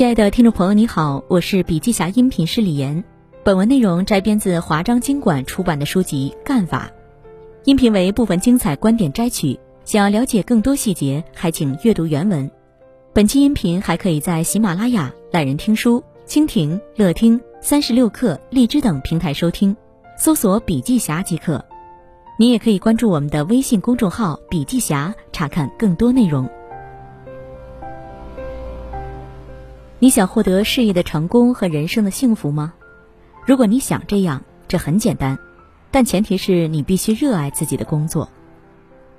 亲爱的听众朋友，你好，我是笔记侠音频师李岩。本文内容摘编自华章经管出版的书籍《干法》，音频为部分精彩观点摘取。想要了解更多细节，还请阅读原文。本期音频还可以在喜马拉雅、懒人听书、蜻蜓、乐听、三十六课、荔枝等平台收听，搜索“笔记侠”即可。你也可以关注我们的微信公众号“笔记侠”，查看更多内容。你想获得事业的成功和人生的幸福吗？如果你想这样，这很简单，但前提是你必须热爱自己的工作。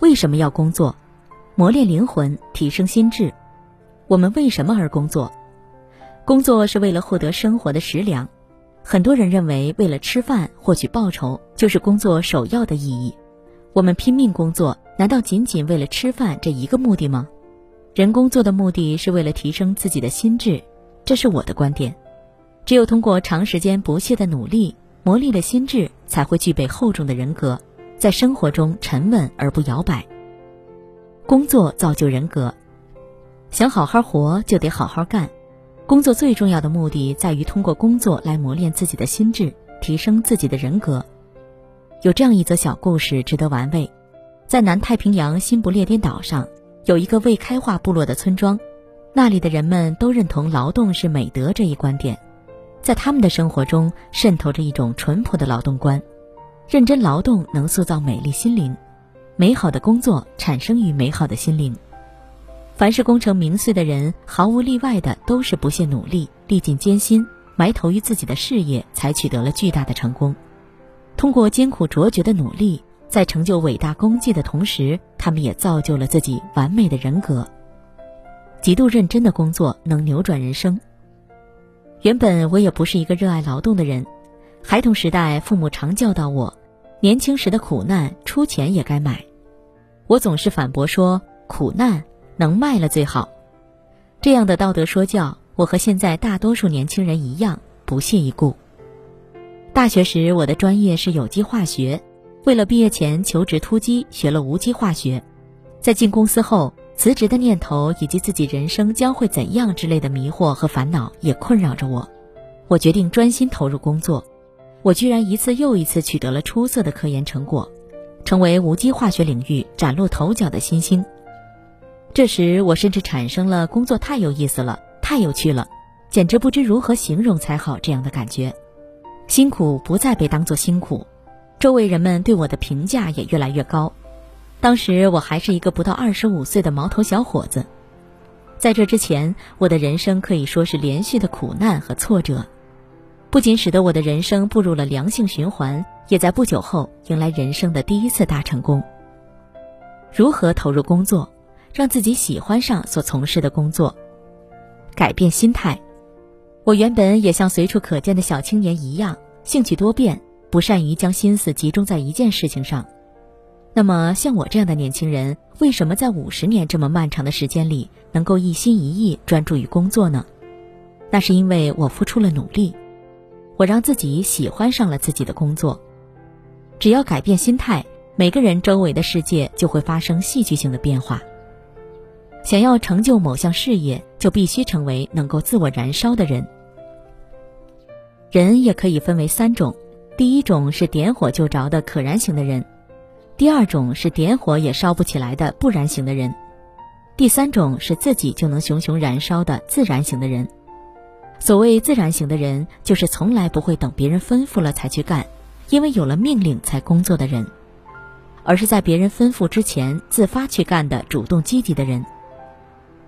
为什么要工作？磨练灵魂，提升心智。我们为什么而工作？工作是为了获得生活的食粮。很多人认为，为了吃饭获取报酬就是工作首要的意义。我们拼命工作，难道仅仅为了吃饭这一个目的吗？人工作的目的是为了提升自己的心智，这是我的观点。只有通过长时间不懈的努力，磨砺了心智，才会具备厚重的人格，在生活中沉稳而不摇摆。工作造就人格，想好好活就得好好干。工作最重要的目的在于通过工作来磨练自己的心智，提升自己的人格。有这样一则小故事值得玩味，在南太平洋新不列颠岛上。有一个未开化部落的村庄，那里的人们都认同劳动是美德这一观点，在他们的生活中渗透着一种淳朴的劳动观：认真劳动能塑造美丽心灵，美好的工作产生于美好的心灵。凡是功成名遂的人，毫无例外的都是不懈努力、历尽艰辛、埋头于自己的事业，才取得了巨大的成功。通过艰苦卓绝的努力。在成就伟大功绩的同时，他们也造就了自己完美的人格。极度认真的工作能扭转人生。原本我也不是一个热爱劳动的人，孩童时代父母常教导我，年轻时的苦难出钱也该买。我总是反驳说，苦难能卖了最好。这样的道德说教，我和现在大多数年轻人一样不屑一顾。大学时，我的专业是有机化学。为了毕业前求职突击，学了无机化学，在进公司后，辞职的念头以及自己人生将会怎样之类的迷惑和烦恼也困扰着我。我决定专心投入工作，我居然一次又一次取得了出色的科研成果，成为无机化学领域崭露头角的新星。这时，我甚至产生了工作太有意思了，太有趣了，简直不知如何形容才好这样的感觉。辛苦不再被当作辛苦。周围人们对我的评价也越来越高。当时我还是一个不到二十五岁的毛头小伙子，在这之前，我的人生可以说是连续的苦难和挫折，不仅使得我的人生步入了良性循环，也在不久后迎来人生的第一次大成功。如何投入工作，让自己喜欢上所从事的工作？改变心态。我原本也像随处可见的小青年一样，兴趣多变。不善于将心思集中在一件事情上，那么像我这样的年轻人，为什么在五十年这么漫长的时间里能够一心一意专注于工作呢？那是因为我付出了努力，我让自己喜欢上了自己的工作。只要改变心态，每个人周围的世界就会发生戏剧性的变化。想要成就某项事业，就必须成为能够自我燃烧的人。人也可以分为三种。第一种是点火就着的可燃型的人，第二种是点火也烧不起来的不燃型的人，第三种是自己就能熊熊燃烧的自燃型的人。所谓自燃型的人，就是从来不会等别人吩咐了才去干，因为有了命令才工作的人，而是在别人吩咐之前自发去干的主动积极的人。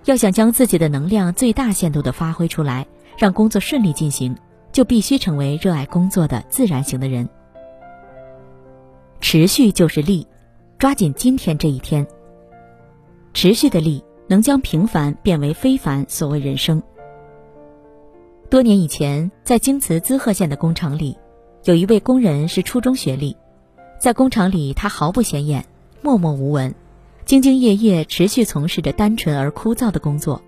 要想将自己的能量最大限度地发挥出来，让工作顺利进行。就必须成为热爱工作的自然型的人。持续就是力，抓紧今天这一天。持续的力能将平凡变为非凡，所谓人生。多年以前，在京瓷滋贺县的工厂里，有一位工人是初中学历，在工厂里他毫不显眼，默默无闻，兢兢业业，持续从事着单纯而枯燥的工作。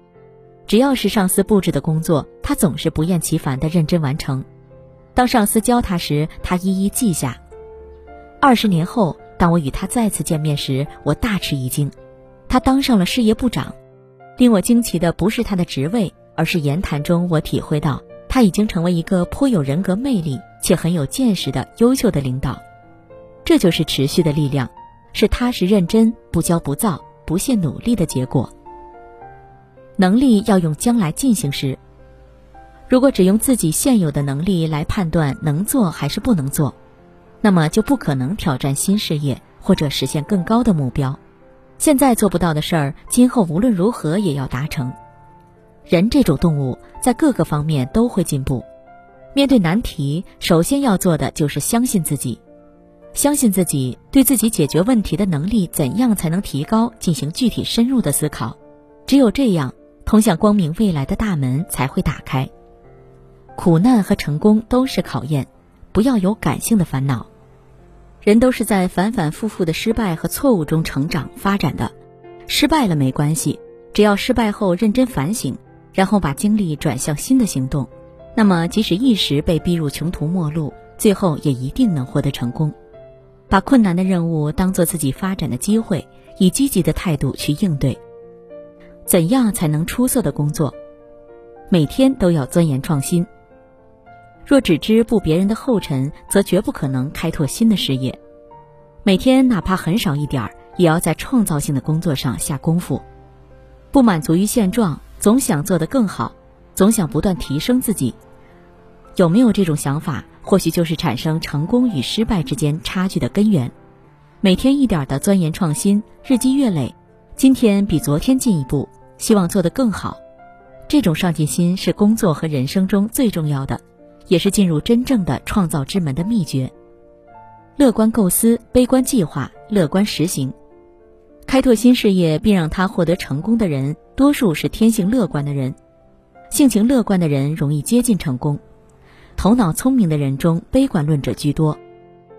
只要是上司布置的工作，他总是不厌其烦地认真完成。当上司教他时，他一一记下。二十年后，当我与他再次见面时，我大吃一惊，他当上了事业部长。令我惊奇的不是他的职位，而是言谈中我体会到他已经成为一个颇有人格魅力且很有见识的优秀的领导。这就是持续的力量，是踏实认真、不骄不躁、不懈努力的结果。能力要用将来进行时。如果只用自己现有的能力来判断能做还是不能做，那么就不可能挑战新事业或者实现更高的目标。现在做不到的事儿，今后无论如何也要达成。人这种动物在各个方面都会进步。面对难题，首先要做的就是相信自己，相信自己对自己解决问题的能力怎样才能提高，进行具体深入的思考。只有这样，通向光明未来的大门才会打开。苦难和成功都是考验，不要有感性的烦恼。人都是在反反复复的失败和错误中成长发展的，失败了没关系，只要失败后认真反省，然后把精力转向新的行动，那么即使一时被逼入穷途末路，最后也一定能获得成功。把困难的任务当做自己发展的机会，以积极的态度去应对。怎样才能出色的工作？每天都要钻研创新。若只知步别人的后尘，则绝不可能开拓新的事业。每天哪怕很少一点儿，也要在创造性的工作上下功夫。不满足于现状，总想做得更好，总想不断提升自己。有没有这种想法，或许就是产生成功与失败之间差距的根源。每天一点的钻研创新，日积月累，今天比昨天进一步，希望做得更好。这种上进心是工作和人生中最重要的。也是进入真正的创造之门的秘诀。乐观构思，悲观计划，乐观实行。开拓新事业并让他获得成功的人，多数是天性乐观的人。性情乐观的人容易接近成功。头脑聪明的人中，悲观论者居多。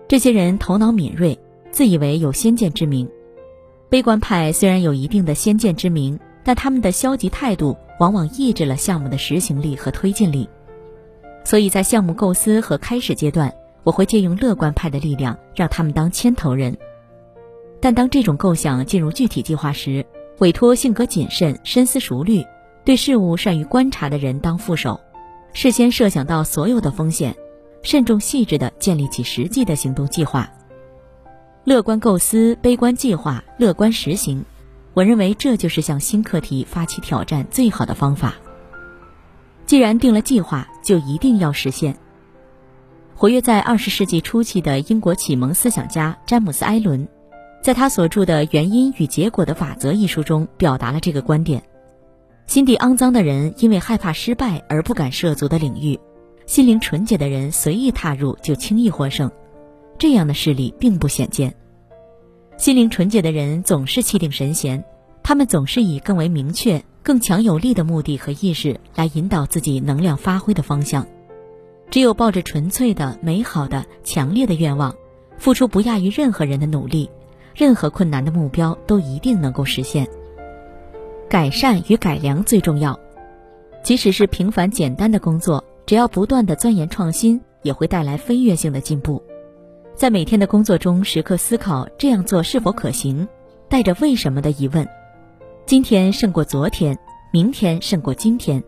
这些人头脑敏锐，自以为有先见之明。悲观派虽然有一定的先见之明，但他们的消极态度往往抑制了项目的实行力和推进力。所以在项目构思和开始阶段，我会借用乐观派的力量，让他们当牵头人。但当这种构想进入具体计划时，委托性格谨慎、深思熟虑、对事物善于观察的人当副手，事先设想到所有的风险，慎重细致地建立起实际的行动计划。乐观构思、悲观计划、乐观实行，我认为这就是向新课题发起挑战最好的方法。既然定了计划，就一定要实现。活跃在二十世纪初期的英国启蒙思想家詹姆斯·埃伦，在他所著的《原因与结果的法则》一书中表达了这个观点：心地肮脏的人因为害怕失败而不敢涉足的领域，心灵纯洁的人随意踏入就轻易获胜。这样的事例并不鲜见。心灵纯洁的人总是气定神闲，他们总是以更为明确。更强有力的目的和意识来引导自己能量发挥的方向。只有抱着纯粹的、美好的、强烈的愿望，付出不亚于任何人的努力，任何困难的目标都一定能够实现。改善与改良最重要，即使是平凡简单的工作，只要不断的钻研创新，也会带来飞跃性的进步。在每天的工作中，时刻思考这样做是否可行，带着为什么的疑问。今天胜过昨天，明天胜过今天，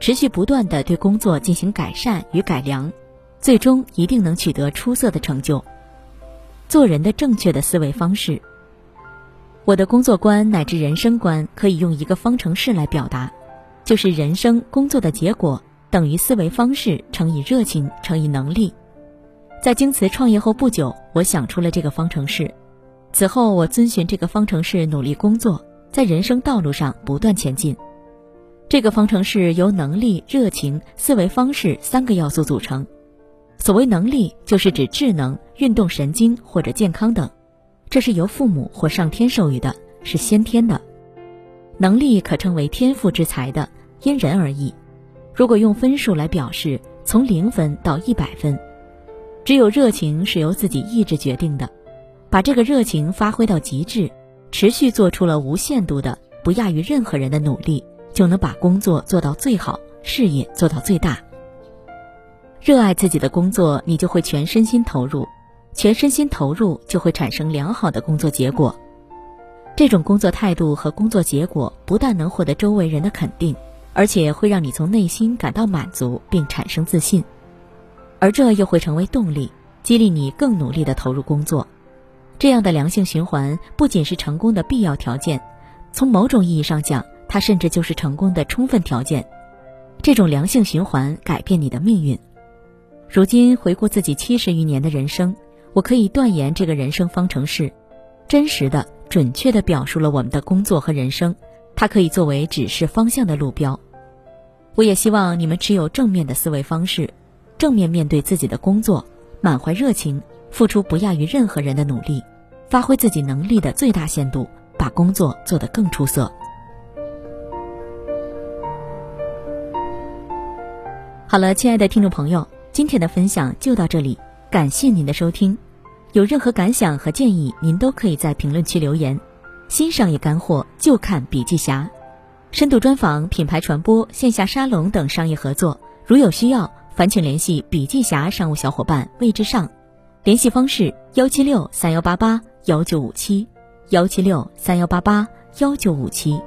持续不断的对工作进行改善与改良，最终一定能取得出色的成就。做人的正确的思维方式，我的工作观乃至人生观可以用一个方程式来表达，就是人生工作的结果等于思维方式乘以热情乘以能力。在京瓷创业后不久，我想出了这个方程式，此后我遵循这个方程式努力工作。在人生道路上不断前进，这个方程式由能力、热情、思维方式三个要素组成。所谓能力，就是指智能、运动神经或者健康等，这是由父母或上天授予的，是先天的。能力可称为天赋之才的，因人而异。如果用分数来表示，从零分到一百分。只有热情是由自己意志决定的，把这个热情发挥到极致。持续做出了无限度的、不亚于任何人的努力，就能把工作做到最好，事业做到最大。热爱自己的工作，你就会全身心投入，全身心投入就会产生良好的工作结果。这种工作态度和工作结果，不但能获得周围人的肯定，而且会让你从内心感到满足并产生自信，而这又会成为动力，激励你更努力的投入工作。这样的良性循环不仅是成功的必要条件，从某种意义上讲，它甚至就是成功的充分条件。这种良性循环改变你的命运。如今回顾自己七十余年的人生，我可以断言，这个人生方程式，真实的、准确的表述了我们的工作和人生。它可以作为指示方向的路标。我也希望你们持有正面的思维方式，正面面对自己的工作，满怀热情，付出不亚于任何人的努力，发挥自己能力的最大限度，把工作做得更出色。好了，亲爱的听众朋友。今天的分享就到这里，感谢您的收听。有任何感想和建议，您都可以在评论区留言。新商业干货就看笔记侠，深度专访、品牌传播、线下沙龙等商业合作，如有需要，烦请联系笔记侠商务小伙伴魏之上，联系方式：幺七六三幺八八幺九五七，幺七六三幺八八幺九五七。